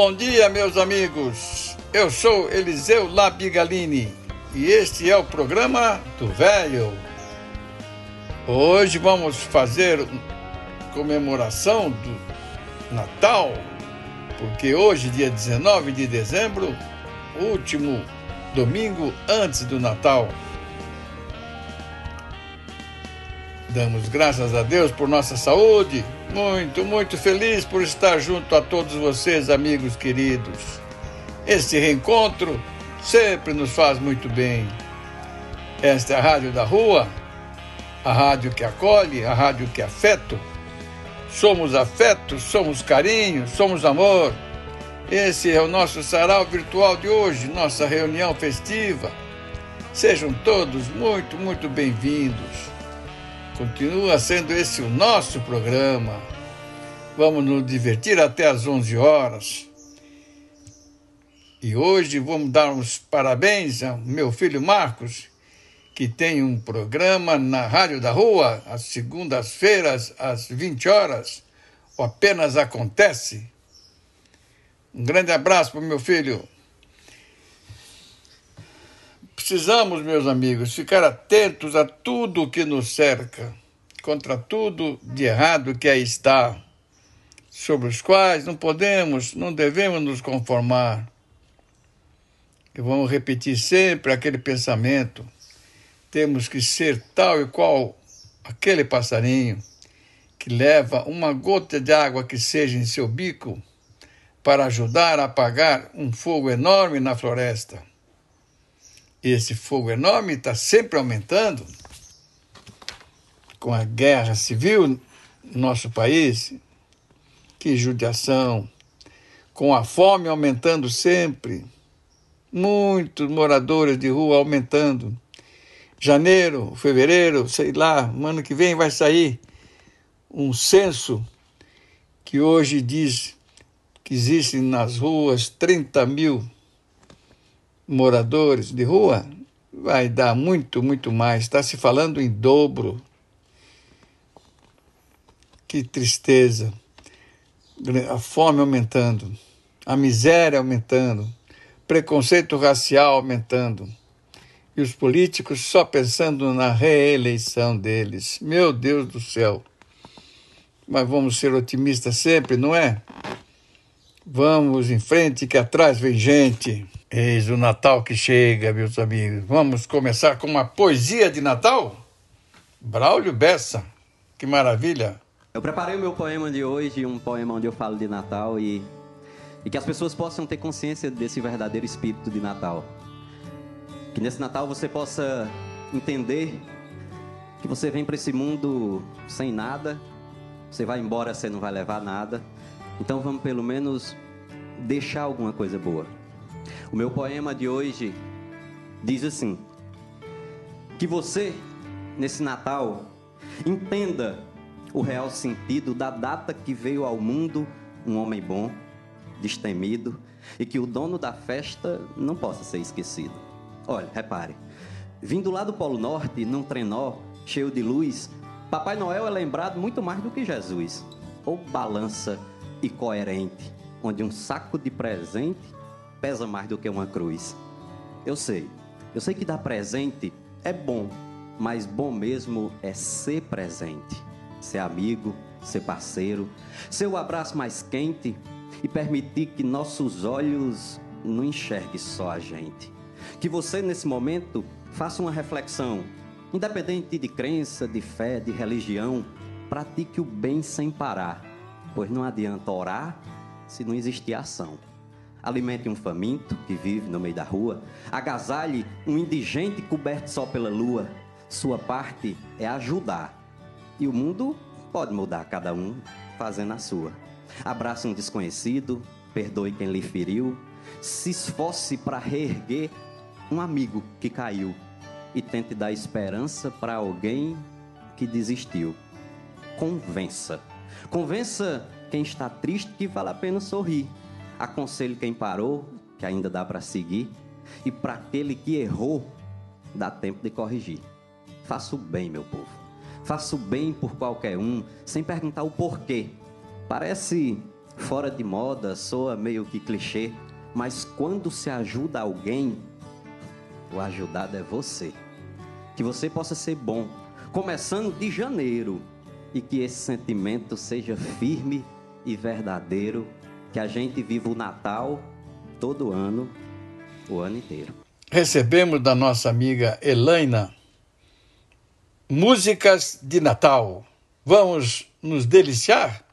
Bom dia, meus amigos. Eu sou Eliseu Labigalini e este é o programa do Velho. Hoje vamos fazer comemoração do Natal, porque hoje, dia 19 de dezembro, último domingo antes do Natal. Damos graças a Deus por nossa saúde. Muito, muito feliz por estar junto a todos vocês, amigos queridos. Este reencontro sempre nos faz muito bem. Esta é a Rádio da Rua, a rádio que acolhe, a rádio que afeta. Somos afeto, somos carinho, somos amor. Esse é o nosso sarau virtual de hoje, nossa reunião festiva. Sejam todos muito, muito bem-vindos. Continua sendo esse o nosso programa. Vamos nos divertir até às 11 horas. E hoje vamos dar uns parabéns ao meu filho Marcos, que tem um programa na Rádio da Rua, às segundas-feiras, às 20 horas. O Apenas Acontece. Um grande abraço para o meu filho. Precisamos, meus amigos, ficar atentos a tudo que nos cerca, contra tudo de errado que aí está, sobre os quais não podemos, não devemos nos conformar. E vamos repetir sempre aquele pensamento: temos que ser tal e qual aquele passarinho que leva uma gota de água que seja em seu bico para ajudar a apagar um fogo enorme na floresta esse fogo enorme está sempre aumentando com a guerra civil no nosso país. Que judiação! Com a fome aumentando sempre, muitos moradores de rua aumentando. Janeiro, fevereiro, sei lá, ano que vem vai sair um censo que hoje diz que existem nas ruas 30 mil moradores de rua, vai dar muito, muito mais. Está se falando em dobro. Que tristeza. A fome aumentando, a miséria aumentando, preconceito racial aumentando. E os políticos só pensando na reeleição deles. Meu Deus do céu. Mas vamos ser otimistas sempre, não é? Vamos em frente, que atrás vem gente. Eis o Natal que chega, meus amigos. Vamos começar com uma poesia de Natal? Braulio Bessa, que maravilha! Eu preparei o meu poema de hoje, um poema onde eu falo de Natal e, e que as pessoas possam ter consciência desse verdadeiro espírito de Natal. Que nesse Natal você possa entender que você vem para esse mundo sem nada, você vai embora, você não vai levar nada. Então vamos pelo menos deixar alguma coisa boa. O meu poema de hoje diz assim: Que você, nesse Natal, entenda o real sentido da data que veio ao mundo um homem bom, destemido, e que o dono da festa não possa ser esquecido. Olha, repare, vindo lá do Polo Norte, num trenó cheio de luz, Papai Noel é lembrado muito mais do que Jesus, ou balança e coerente, onde um saco de presente pesa mais do que uma cruz. Eu sei, eu sei que dar presente é bom, mas bom mesmo é ser presente, ser amigo, ser parceiro, ser o abraço mais quente e permitir que nossos olhos não enxerguem só a gente. Que você, nesse momento, faça uma reflexão, independente de crença, de fé, de religião, pratique o bem sem parar, pois não adianta orar se não existir ação alimente um faminto que vive no meio da rua, agasalhe um indigente coberto só pela lua, Sua parte é ajudar. E o mundo pode mudar, cada um fazendo a sua. Abrace um desconhecido, perdoe quem lhe feriu, se esforce para reerguer um amigo que caiu e tente dar esperança para alguém que desistiu. Convença. Convença quem está triste que vale a pena sorrir. Aconselhe quem parou, que ainda dá para seguir. E para aquele que errou, dá tempo de corrigir. Faça o bem, meu povo. Faça o bem por qualquer um, sem perguntar o porquê. Parece fora de moda, soa meio que clichê, mas quando se ajuda alguém, o ajudado é você. Que você possa ser bom, começando de janeiro, e que esse sentimento seja firme e verdadeiro, que a gente viva o Natal todo ano, o ano inteiro. Recebemos da nossa amiga Elaina músicas de Natal. Vamos nos deliciar?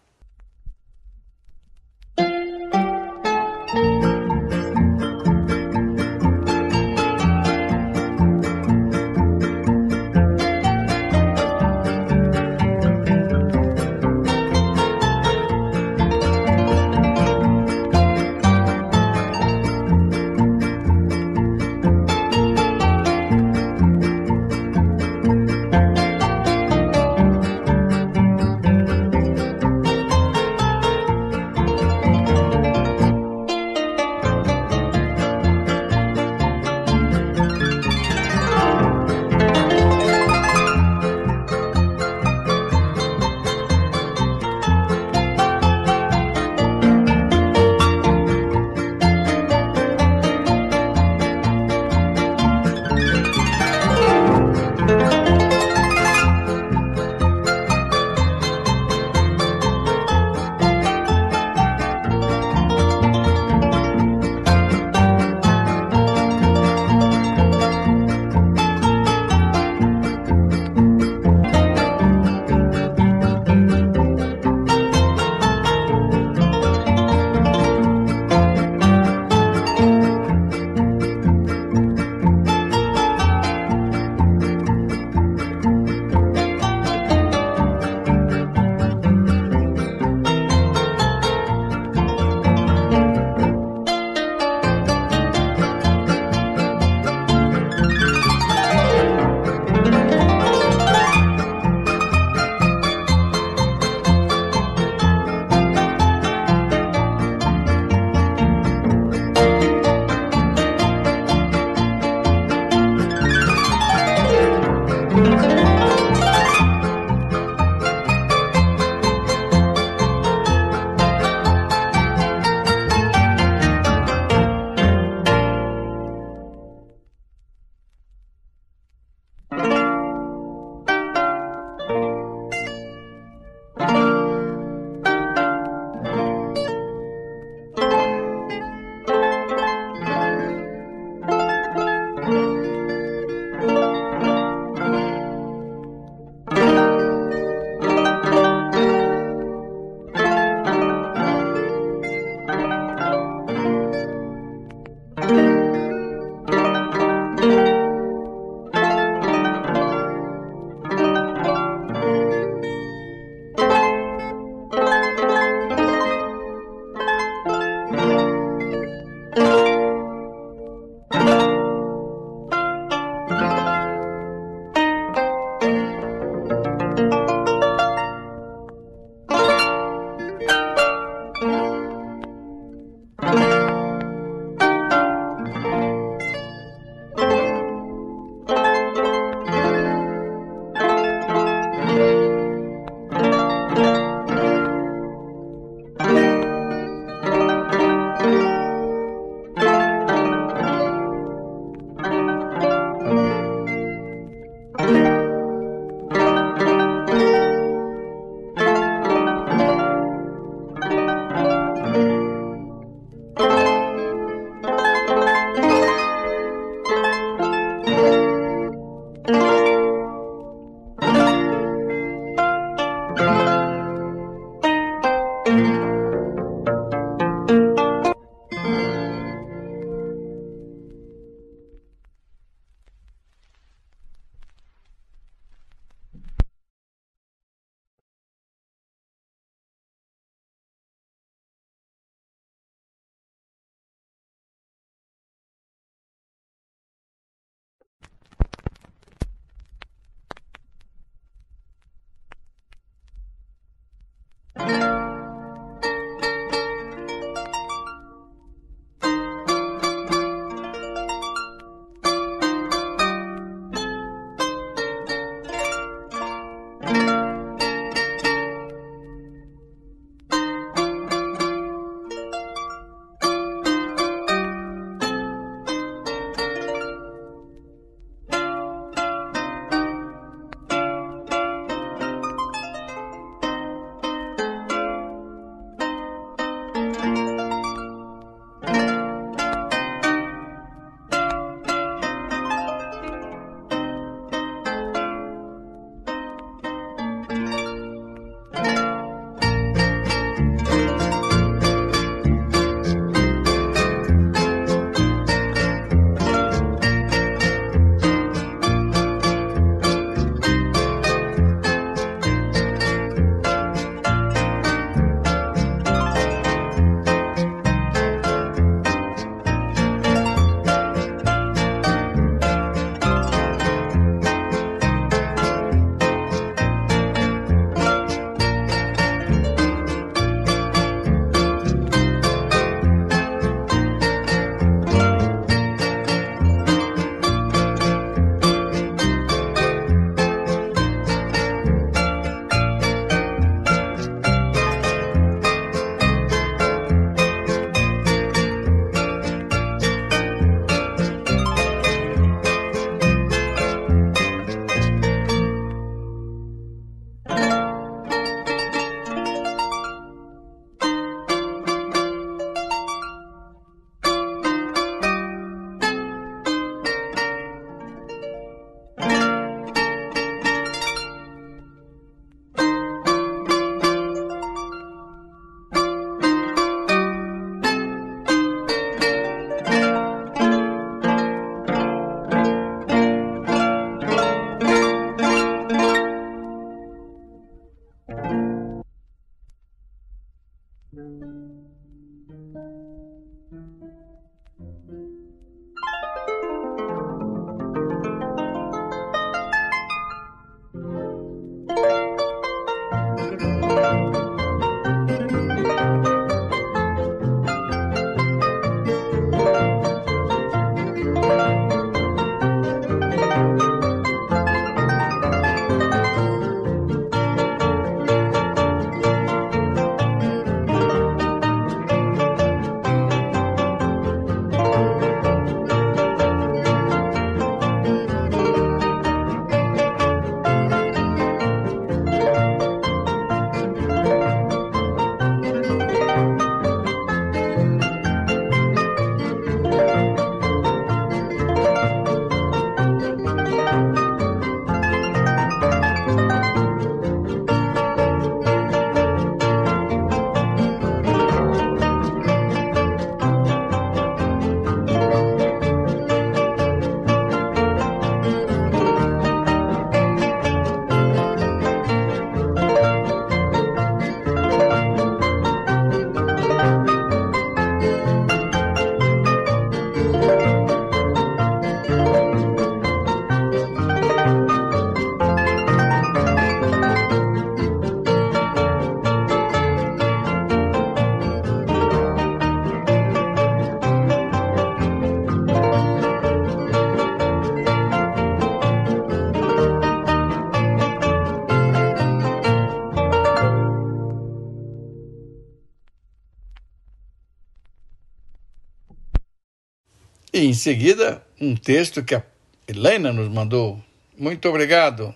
E em seguida, um texto que a Helena nos mandou. Muito obrigado,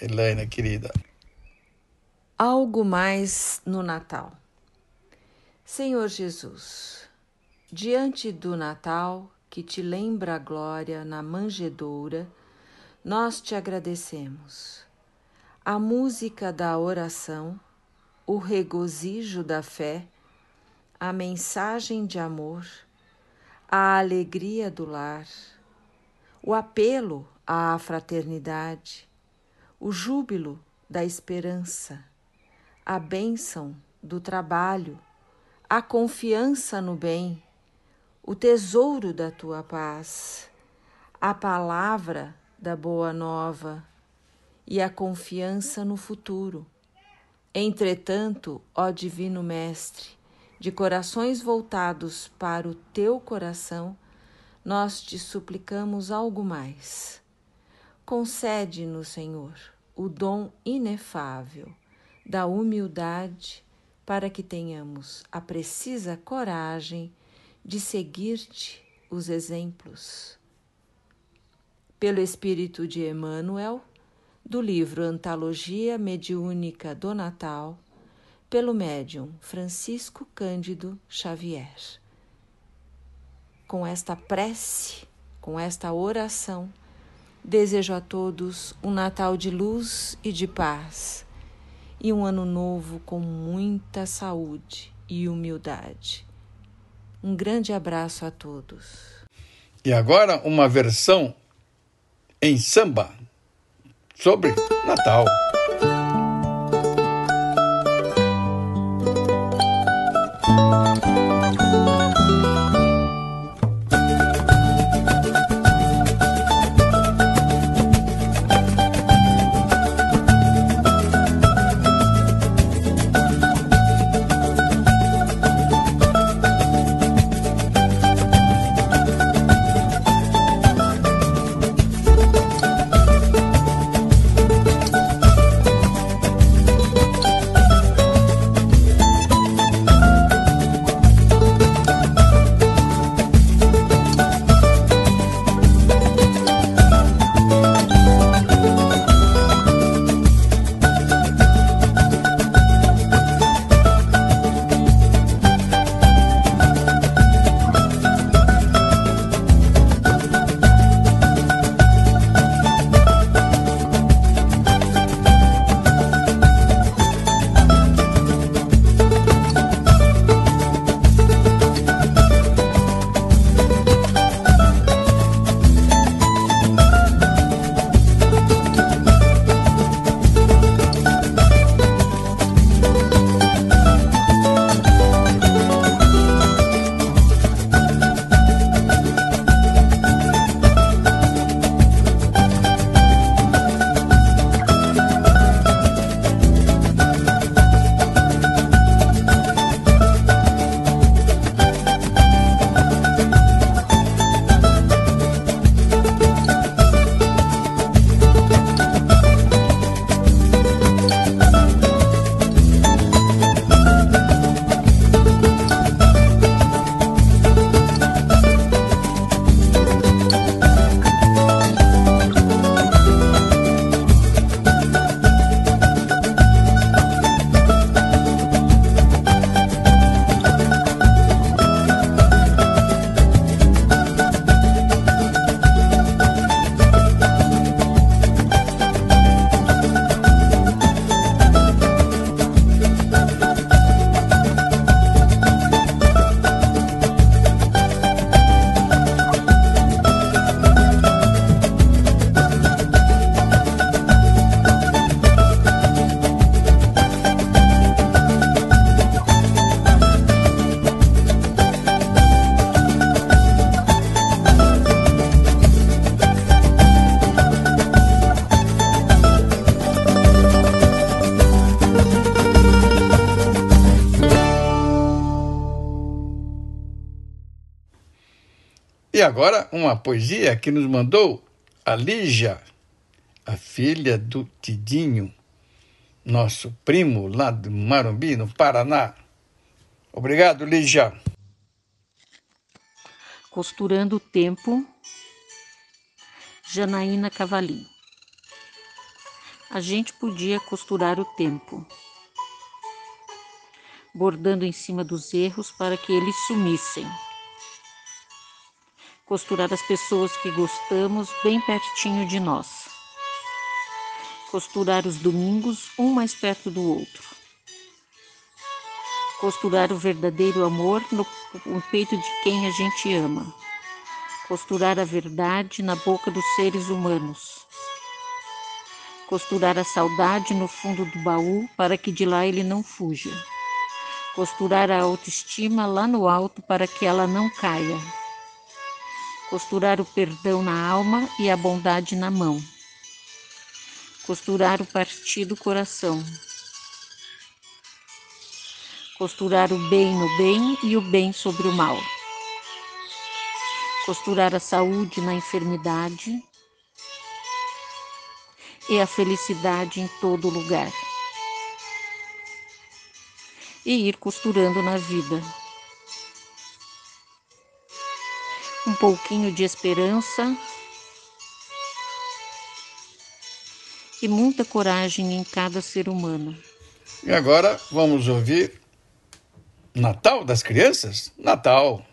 Helena querida. Algo mais no Natal. Senhor Jesus, diante do Natal que te lembra a glória na manjedoura, nós te agradecemos. A música da oração, o regozijo da fé, a mensagem de amor, a alegria do lar, o apelo à fraternidade, o júbilo da esperança, a bênção do trabalho, a confiança no bem, o tesouro da tua paz, a palavra da boa nova e a confiança no futuro. Entretanto, ó Divino Mestre, de corações voltados para o teu coração, nós te suplicamos algo mais. Concede-nos, Senhor, o dom inefável da humildade para que tenhamos a precisa coragem de seguir-te os exemplos. Pelo Espírito de Emmanuel, do livro Antologia Mediúnica do Natal, pelo médium Francisco Cândido Xavier. Com esta prece, com esta oração, desejo a todos um Natal de luz e de paz e um ano novo com muita saúde e humildade. Um grande abraço a todos. E agora uma versão em samba sobre Natal. Música agora uma poesia que nos mandou a Lígia, a filha do Tidinho, nosso primo lá do Marumbi, no Paraná. Obrigado, Lígia. Costurando o Tempo, Janaína Cavalim. A gente podia costurar o tempo, bordando em cima dos erros para que eles sumissem. Costurar as pessoas que gostamos bem pertinho de nós. Costurar os domingos um mais perto do outro. Costurar o verdadeiro amor no, no peito de quem a gente ama, costurar a verdade na boca dos seres humanos, costurar a saudade no fundo do baú para que de lá ele não fuja, costurar a autoestima lá no alto para que ela não caia, costurar o perdão na alma e a bondade na mão, costurar o partido coração. Costurar o bem no bem e o bem sobre o mal, costurar a saúde na enfermidade e a felicidade em todo lugar, e ir costurando na vida. Um pouquinho de esperança e muita coragem em cada ser humano. E agora vamos ouvir Natal das crianças? Natal.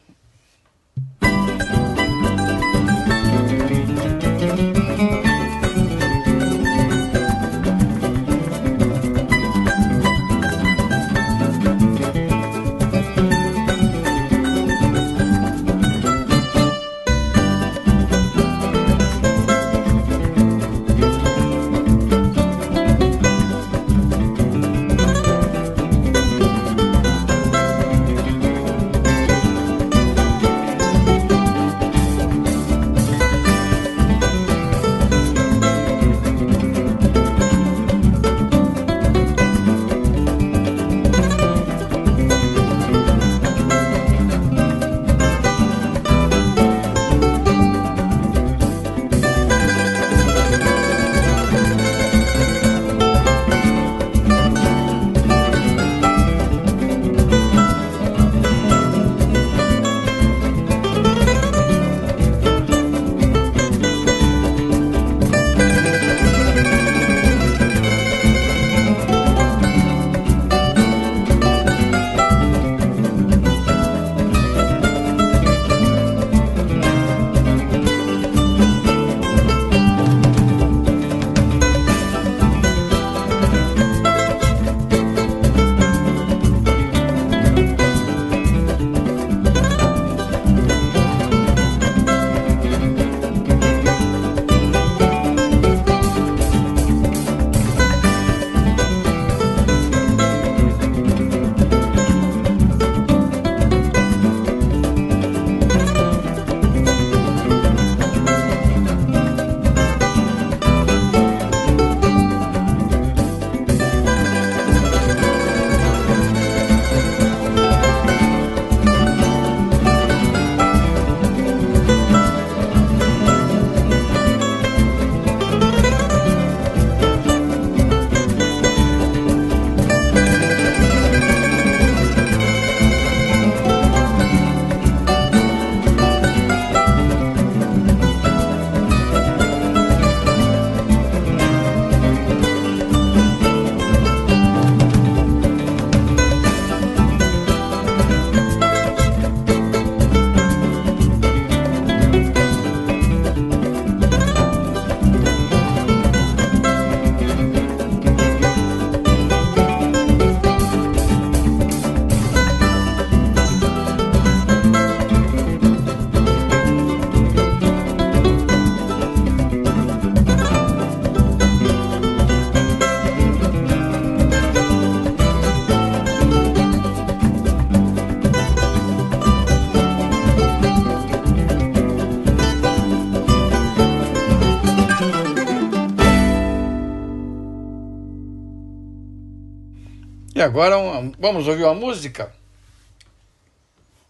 Vamos ouvir uma música.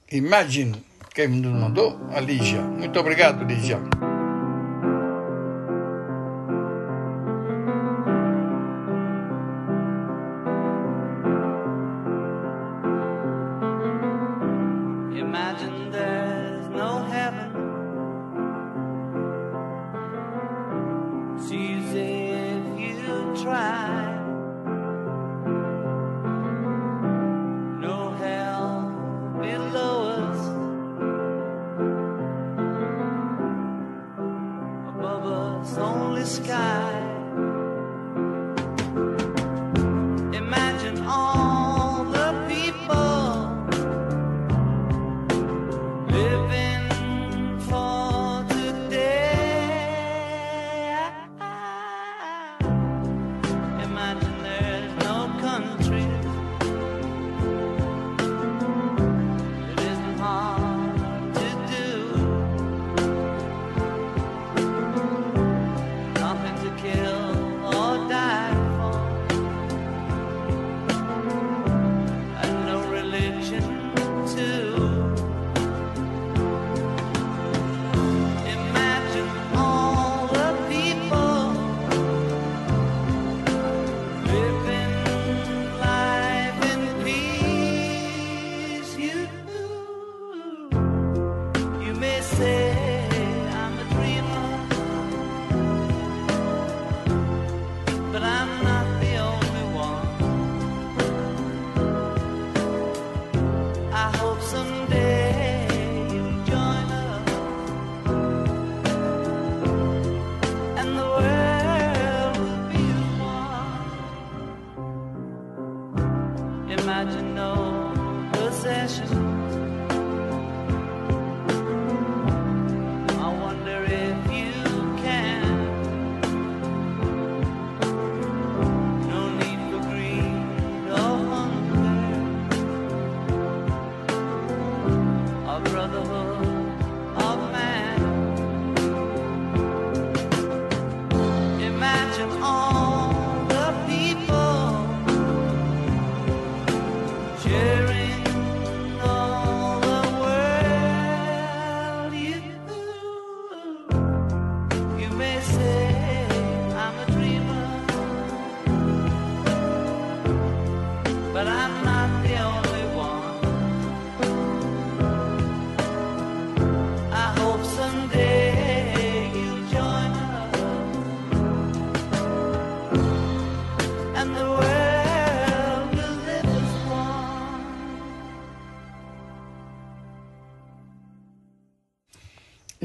Imagine, quem nos mandou? A Lígia. Muito obrigado, Lígia.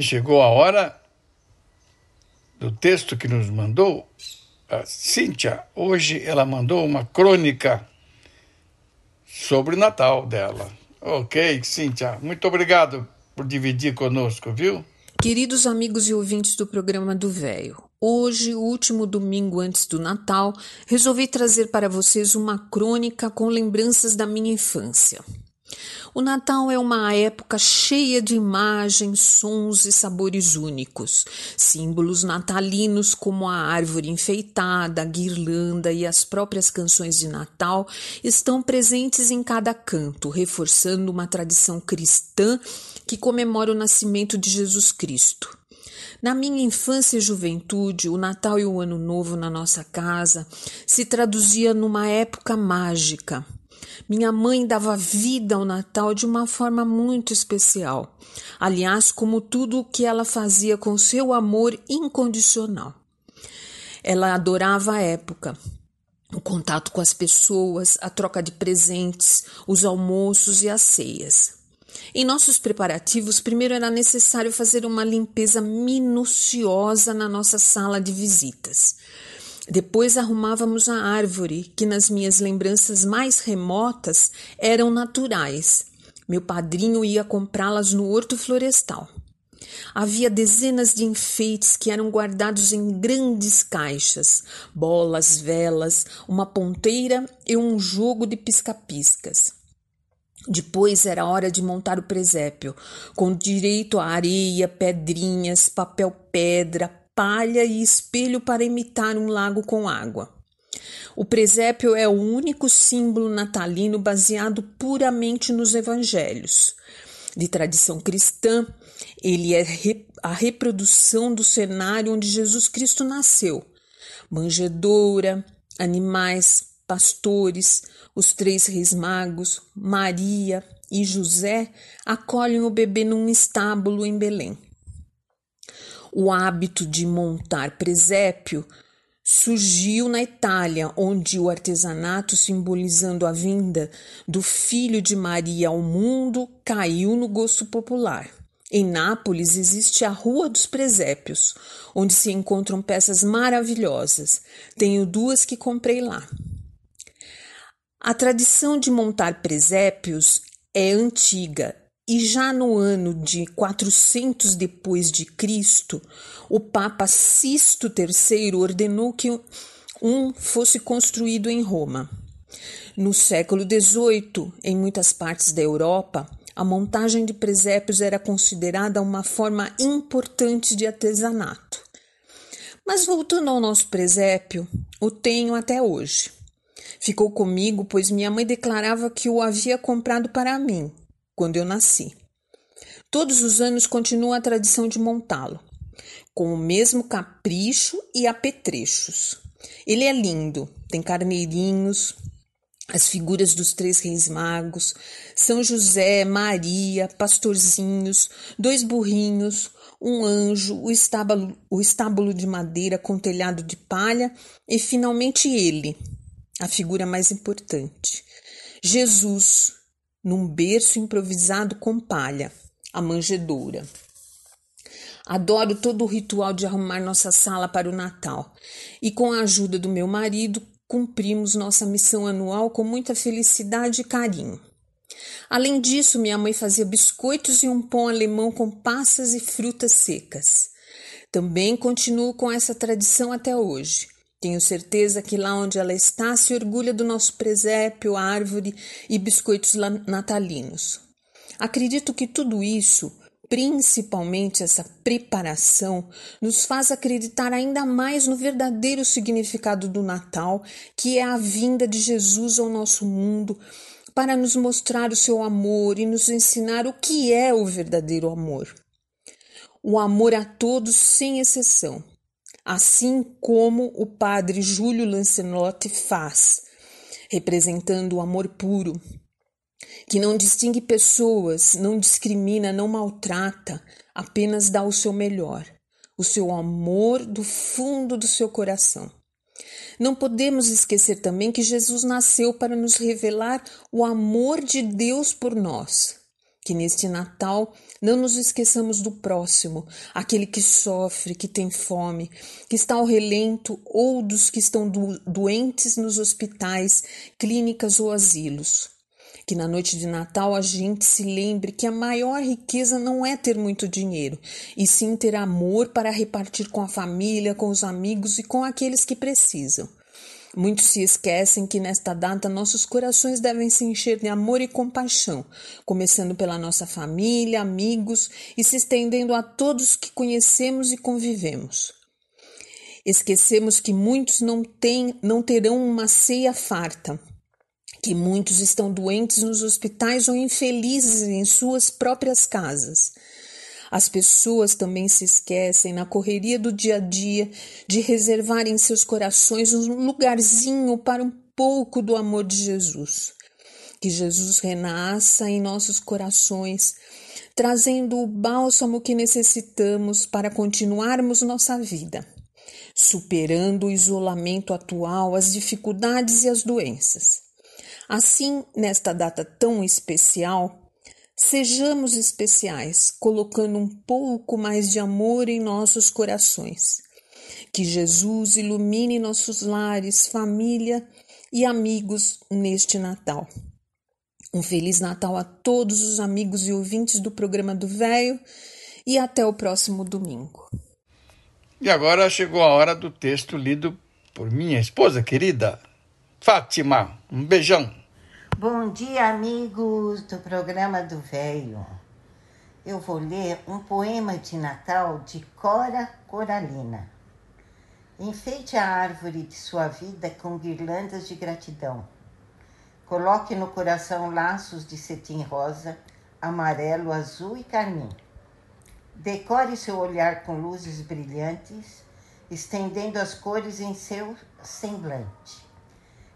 Chegou a hora do texto que nos mandou a Cíntia. Hoje ela mandou uma crônica sobre o Natal dela. Ok, Cíntia, muito obrigado por dividir conosco, viu? Queridos amigos e ouvintes do programa do Véio, hoje, último domingo antes do Natal, resolvi trazer para vocês uma crônica com lembranças da minha infância. O Natal é uma época cheia de imagens, sons e sabores únicos. Símbolos natalinos como a árvore enfeitada, a guirlanda e as próprias canções de Natal estão presentes em cada canto, reforçando uma tradição cristã que comemora o nascimento de Jesus Cristo. Na minha infância e juventude, o Natal e o Ano Novo na nossa casa se traduzia numa época mágica. Minha mãe dava vida ao Natal de uma forma muito especial. Aliás, como tudo o que ela fazia com seu amor incondicional. Ela adorava a época, o contato com as pessoas, a troca de presentes, os almoços e as ceias. Em nossos preparativos, primeiro era necessário fazer uma limpeza minuciosa na nossa sala de visitas. Depois arrumávamos a árvore, que nas minhas lembranças mais remotas eram naturais. Meu padrinho ia comprá-las no horto florestal. Havia dezenas de enfeites que eram guardados em grandes caixas, bolas, velas, uma ponteira e um jogo de pisca-piscas. Depois era hora de montar o presépio, com direito a areia, pedrinhas, papel pedra, palha e espelho para imitar um lago com água. O presépio é o único símbolo natalino baseado puramente nos evangelhos. De tradição cristã, ele é a reprodução do cenário onde Jesus Cristo nasceu. Manjedoura, animais, pastores, os três reis magos, Maria e José acolhem o bebê num estábulo em Belém. O hábito de montar presépio surgiu na Itália, onde o artesanato simbolizando a vinda do filho de Maria ao mundo caiu no gosto popular. Em Nápoles existe a Rua dos Presépios, onde se encontram peças maravilhosas. Tenho duas que comprei lá. A tradição de montar presépios é antiga e já no ano de 400 depois de Cristo, o Papa Sisto III ordenou que um fosse construído em Roma. No século XVIII, em muitas partes da Europa, a montagem de presépios era considerada uma forma importante de artesanato. Mas voltando ao nosso presépio, o tenho até hoje. Ficou comigo, pois minha mãe declarava que o havia comprado para mim, quando eu nasci. Todos os anos continua a tradição de montá-lo, com o mesmo capricho e apetrechos. Ele é lindo, tem carneirinhos, as figuras dos três reis magos, São José, Maria, pastorzinhos, dois burrinhos, um anjo, o estábulo, o estábulo de madeira com telhado de palha e finalmente ele, a figura mais importante, Jesus, num berço improvisado com palha, a manjedoura. Adoro todo o ritual de arrumar nossa sala para o Natal e, com a ajuda do meu marido, cumprimos nossa missão anual com muita felicidade e carinho. Além disso, minha mãe fazia biscoitos e um pão alemão com passas e frutas secas. Também continuo com essa tradição até hoje. Tenho certeza que lá onde ela está se orgulha do nosso presépio, árvore e biscoitos natalinos. Acredito que tudo isso Principalmente essa preparação nos faz acreditar ainda mais no verdadeiro significado do Natal, que é a vinda de Jesus ao nosso mundo para nos mostrar o seu amor e nos ensinar o que é o verdadeiro amor. O amor a todos sem exceção, assim como o padre Júlio Lancelotti faz, representando o amor puro, que não distingue pessoas, não discrimina, não maltrata, apenas dá o seu melhor, o seu amor do fundo do seu coração. Não podemos esquecer também que Jesus nasceu para nos revelar o amor de Deus por nós. Que neste Natal não nos esqueçamos do próximo, aquele que sofre, que tem fome, que está ao relento ou dos que estão do doentes nos hospitais, clínicas ou asilos que na noite de Natal a gente se lembre que a maior riqueza não é ter muito dinheiro, e sim ter amor para repartir com a família, com os amigos e com aqueles que precisam. Muitos se esquecem que nesta data nossos corações devem se encher de amor e compaixão, começando pela nossa família, amigos e se estendendo a todos que conhecemos e convivemos. Esquecemos que muitos não, têm, não terão uma ceia farta, que muitos estão doentes nos hospitais ou infelizes em suas próprias casas. As pessoas também se esquecem, na correria do dia a dia, de reservar em seus corações um lugarzinho para um pouco do amor de Jesus. Que Jesus renasça em nossos corações, trazendo o bálsamo que necessitamos para continuarmos nossa vida, superando o isolamento atual, as dificuldades e as doenças. Assim, nesta data tão especial, sejamos especiais, colocando um pouco mais de amor em nossos corações. Que Jesus ilumine nossos lares, família e amigos neste Natal. Um Feliz Natal a todos os amigos e ouvintes do programa do Véio e até o próximo domingo. E agora chegou a hora do texto lido por minha esposa querida, Fátima, um beijão. Bom dia, amigos do programa do Velho. Eu vou ler um poema de Natal de Cora Coralina. Enfeite a árvore de sua vida com guirlandas de gratidão. Coloque no coração laços de cetim rosa, amarelo, azul e carmim. Decore seu olhar com luzes brilhantes, estendendo as cores em seu semblante.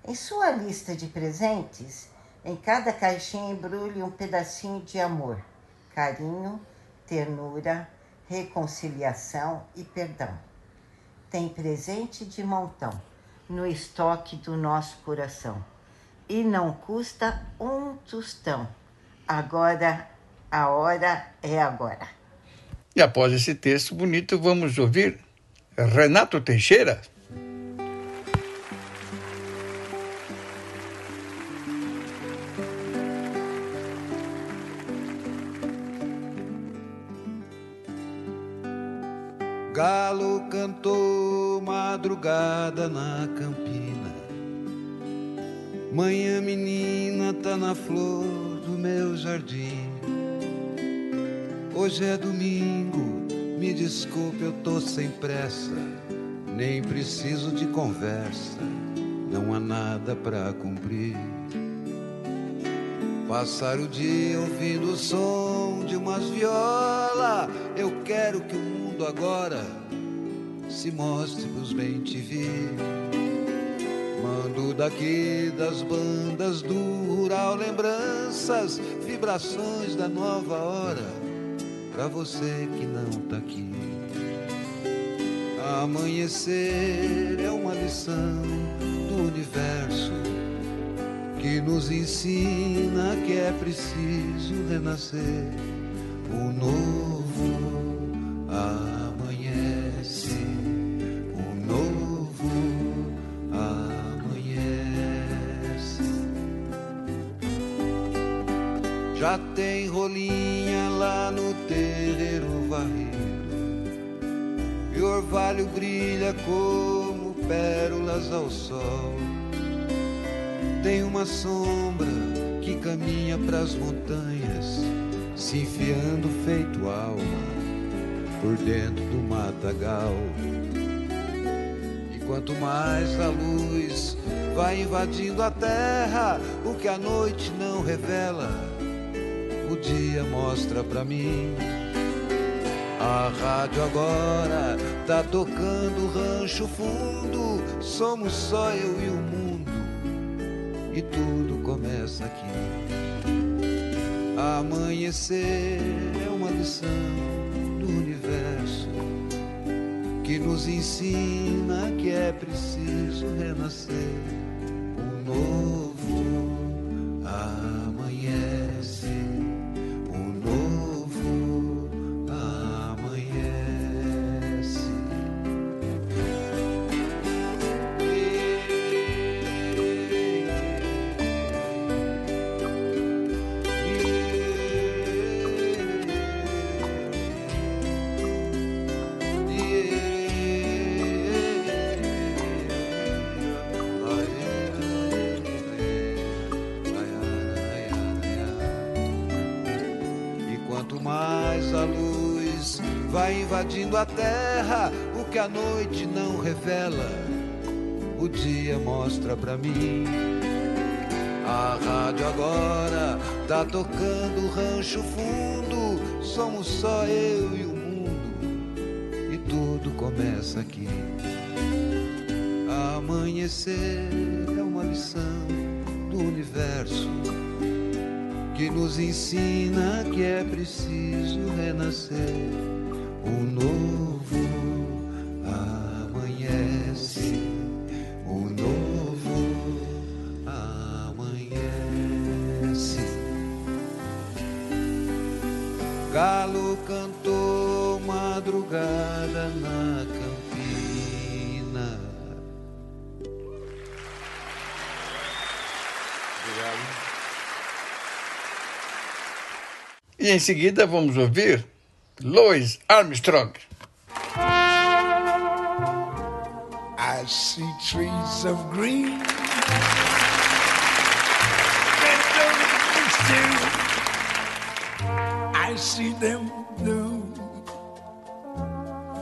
Em sua lista de presentes, em cada caixinha embrulhe um pedacinho de amor, carinho, ternura, reconciliação e perdão. tem presente de montão no estoque do nosso coração. E não custa um tostão. Agora, a hora é agora. E após esse texto bonito, vamos ouvir Renato Teixeira. Galo cantou madrugada na campina. Manhã menina tá na flor do meu jardim. Hoje é domingo, me desculpe, eu tô sem pressa. Nem preciso de conversa, não há nada pra cumprir. Passar o dia ouvindo o som de umas viola. Eu quero que o mundo agora se mostre pros bem te vir. Mando daqui das bandas do rural lembranças, vibrações da nova hora pra você que não tá aqui. Amanhecer é uma lição do universo que nos ensina que é preciso renascer. O novo Já tem rolinha lá no terreiro varrido e orvalho brilha como pérolas ao sol. Tem uma sombra que caminha pras montanhas, se enfiando feito alma por dentro do matagal. E quanto mais a luz vai invadindo a terra, o que a noite não revela, dia mostra pra mim. A rádio agora tá tocando rancho fundo, somos só eu e o mundo, e tudo começa aqui. Amanhecer é uma lição do universo que nos ensina que é preciso renascer. Invadindo a terra, o que a noite não revela, o dia mostra pra mim. A rádio agora tá tocando rancho fundo, somos só eu e o mundo, e tudo começa aqui. Amanhecer é uma lição do universo que nos ensina que é preciso renascer. O novo amanhece, o novo amanhece. Galo cantou madrugada na campina. Obrigado. E em seguida vamos ouvir Louis Armstrong. I see trees of green. I see them blue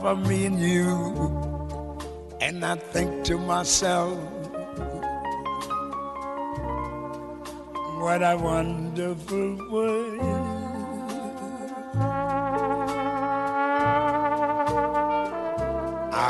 for me and you. And I think to myself, what a wonderful world.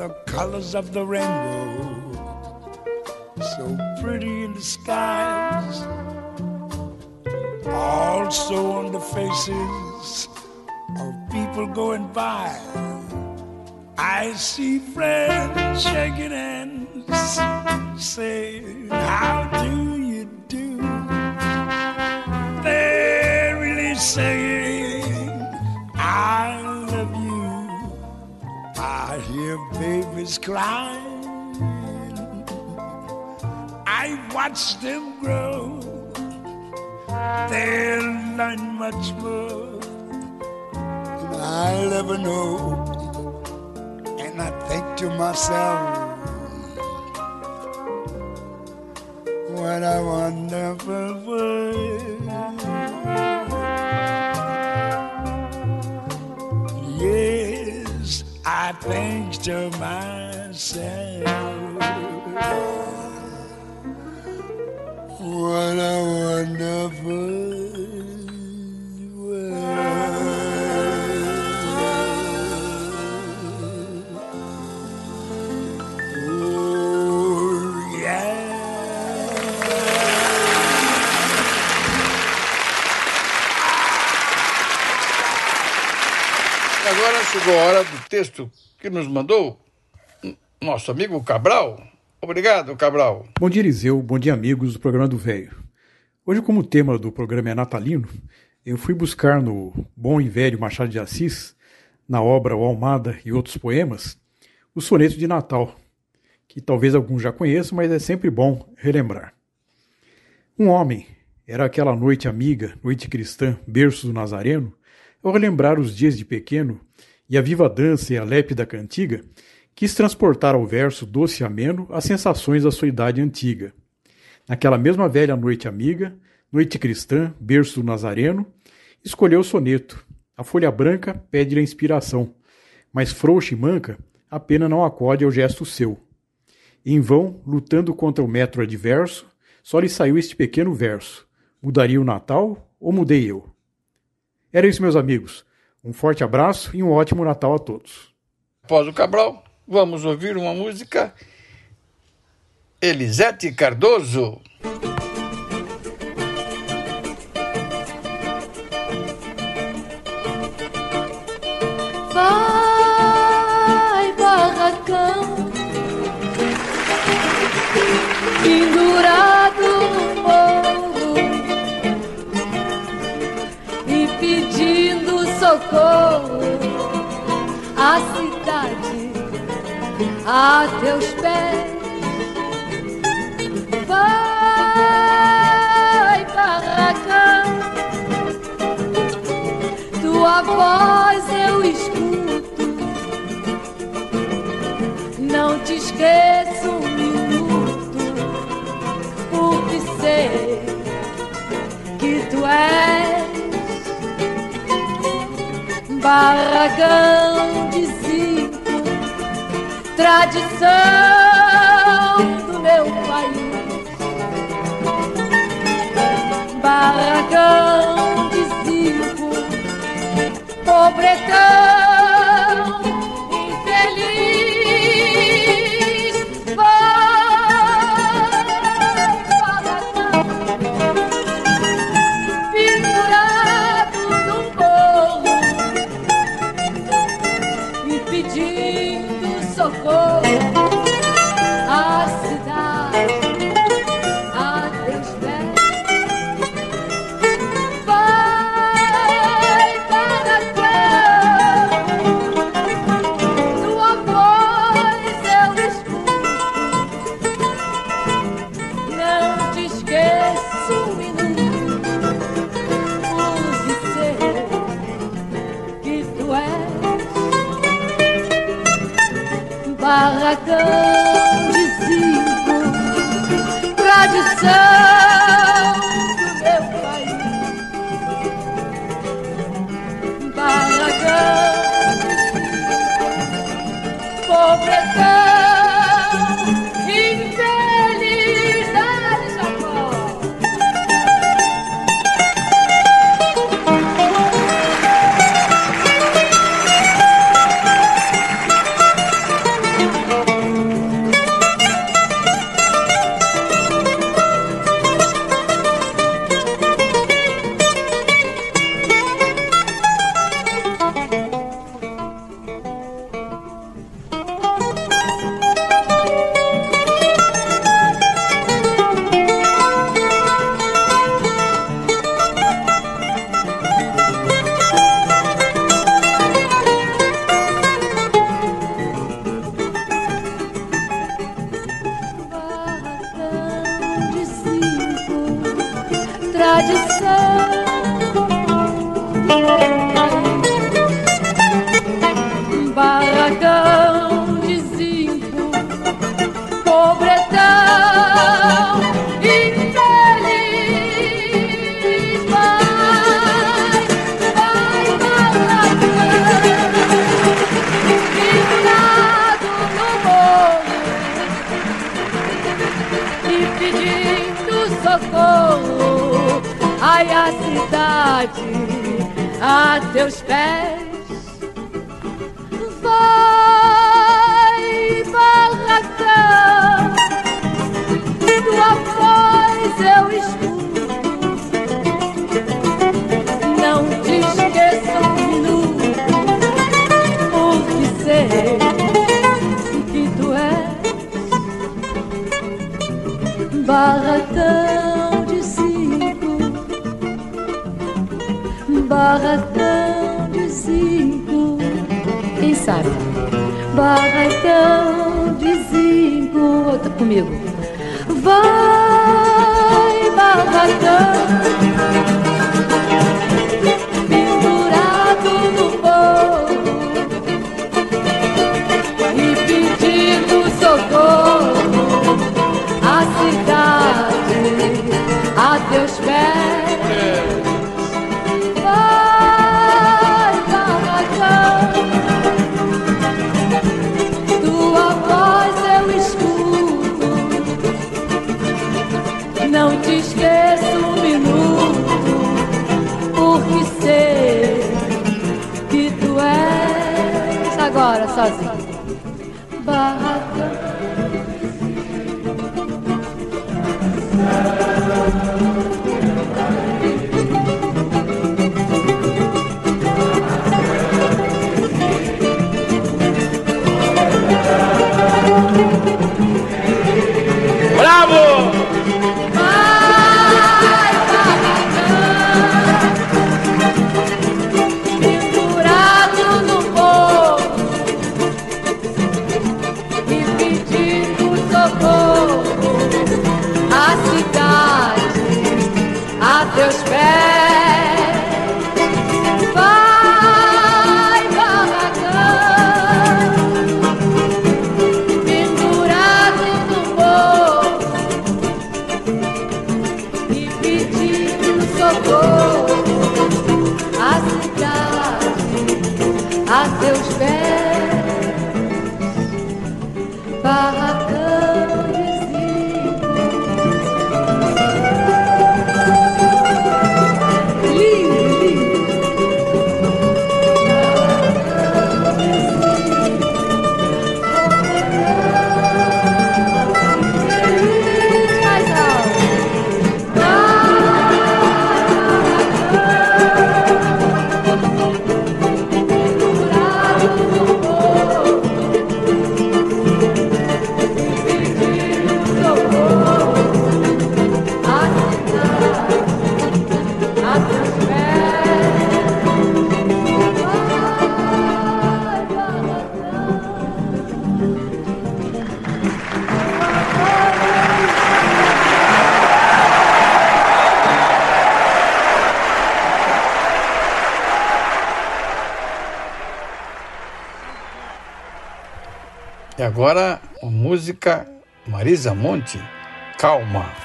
The colors of the rainbow, so pretty in the skies, also on the faces of people going by. I see friends shaking hands, saying, How do you do? They're really saying, Hear babies crying. I watch them grow. They'll learn much more than I'll ever know. And I think to myself, what a wonderful world. Think to myself, what a wonderful world. Yeah. E agora chegou a hora do texto que nos mandou nosso amigo Cabral. Obrigado, Cabral. Bom dia, Eliseu. Bom dia, amigos do programa do Velho. Hoje, como o tema do programa é natalino, eu fui buscar no bom e velho Machado de Assis, na obra O Almada e outros poemas, o soneto de Natal, que talvez alguns já conheçam, mas é sempre bom relembrar. Um homem, era aquela noite amiga, noite cristã, berço do Nazareno, ao relembrar os dias de pequeno e a viva dança e a lépida cantiga, quis transportar ao verso doce e ameno as sensações da sua idade antiga. Naquela mesma velha noite amiga, noite cristã, berço do Nazareno, escolheu o soneto. A folha branca pede-lhe a inspiração, mas frouxa e manca, a pena não acode ao gesto seu. Em vão, lutando contra o metro adverso, só lhe saiu este pequeno verso: Mudaria o Natal ou mudei eu? Era isso, meus amigos. Um forte abraço e um ótimo Natal a todos. Após o Cabral, vamos ouvir uma música. Elisete Cardoso. Vai, socorro à cidade a teus pés. Vai, barracão, tua voz eu escuto. Não te esqueço barragão de tradição do meu país. Barragão de zinco, pobretão agora a música Marisa Monte, Calma. Calma,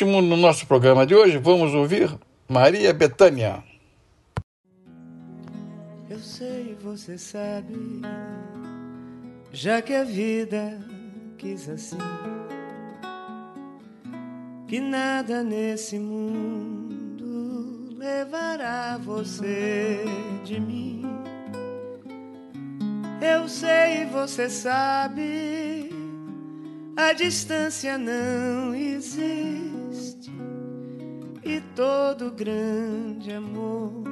último, no nosso programa de hoje, vamos ouvir Maria Bethânia. Eu sei, você sabe, já que a vida quis assim, que nada nesse mundo levará você de mim. Eu sei, você sabe, a distância não existe e todo grande amor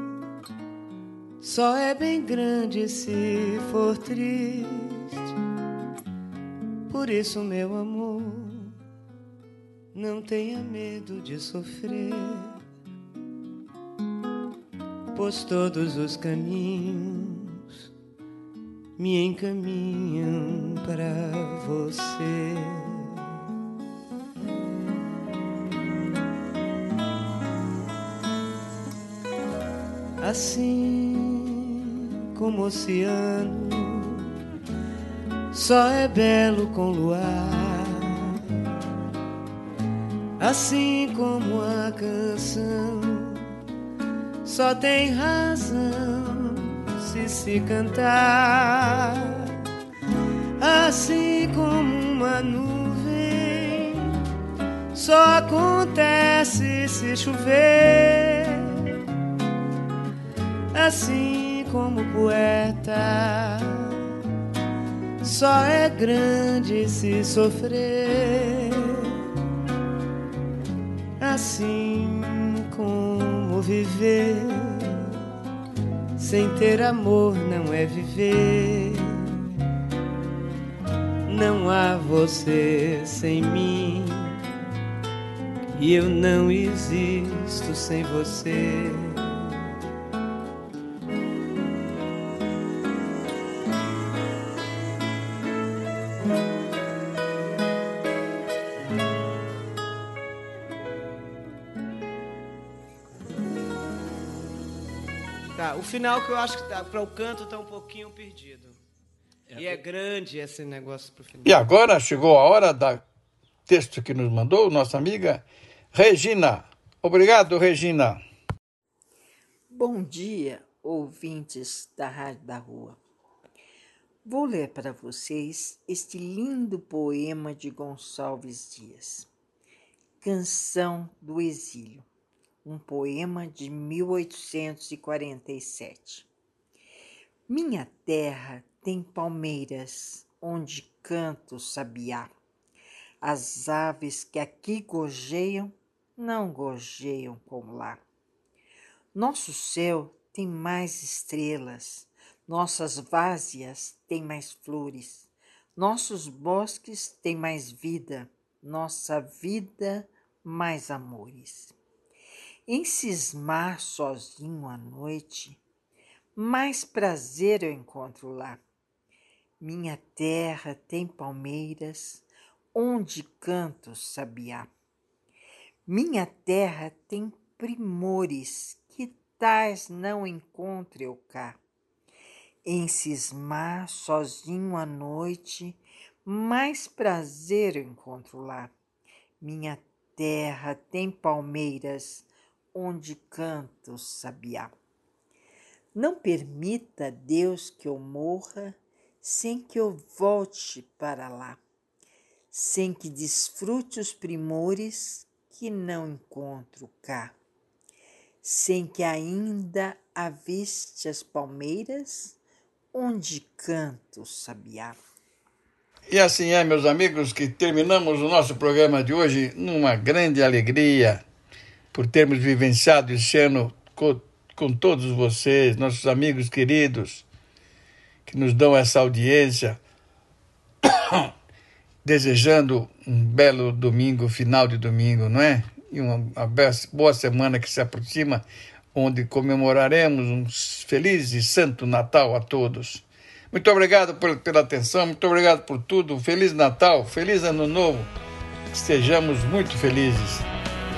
só é bem grande se for triste. Por isso, meu amor, não tenha medo de sofrer, pois todos os caminhos me encaminham para você. Assim como o oceano só é belo com luar, assim como a canção só tem razão se cantar, assim como uma nuvem só acontece se chover. Assim como poeta, só é grande se sofrer, assim como viver, sem ter amor não é viver. Não há você sem mim, e eu não existo sem você. Final que eu acho que para o canto tá um pouquinho perdido. E é grande esse negócio pro final. E agora chegou a hora da texto que nos mandou nossa amiga Regina. Obrigado, Regina. Bom dia, ouvintes da Rádio da Rua. Vou ler para vocês este lindo poema de Gonçalves Dias, Canção do Exílio, um poema de 1847. Minha terra tem palmeiras onde canta o sabiá. As aves que aqui gojeiam não gojeiam como lá. Nosso céu tem mais estrelas, nossas várzeas têm mais flores, nossos bosques têm mais vida, nossa vida mais amores. Em cismar sozinho à noite, mais prazer eu encontro lá. Minha terra tem palmeiras, onde canto sabiá. Minha terra tem primores que tais não encontro eu cá. Em cismar sozinho à noite, mais prazer eu encontro lá. Minha terra tem palmeiras, onde canto sabiá. Não permita, Deus, que eu morra sem que eu volte para lá, sem que desfrute os primores que não encontro cá, sem que ainda aviste as palmeiras onde canto sabiá. E assim é, meus amigos, que terminamos o nosso programa de hoje numa grande alegria por termos vivenciado esse ano com, com todos vocês, nossos amigos queridos, que nos dão essa audiência, desejando um belo domingo, final de domingo, não é? E uma, uma boa semana que se aproxima, onde comemoraremos um feliz e santo Natal a todos. Muito obrigado por, pela atenção, muito obrigado por tudo. Feliz Natal, feliz Ano Novo. Que sejamos muito felizes.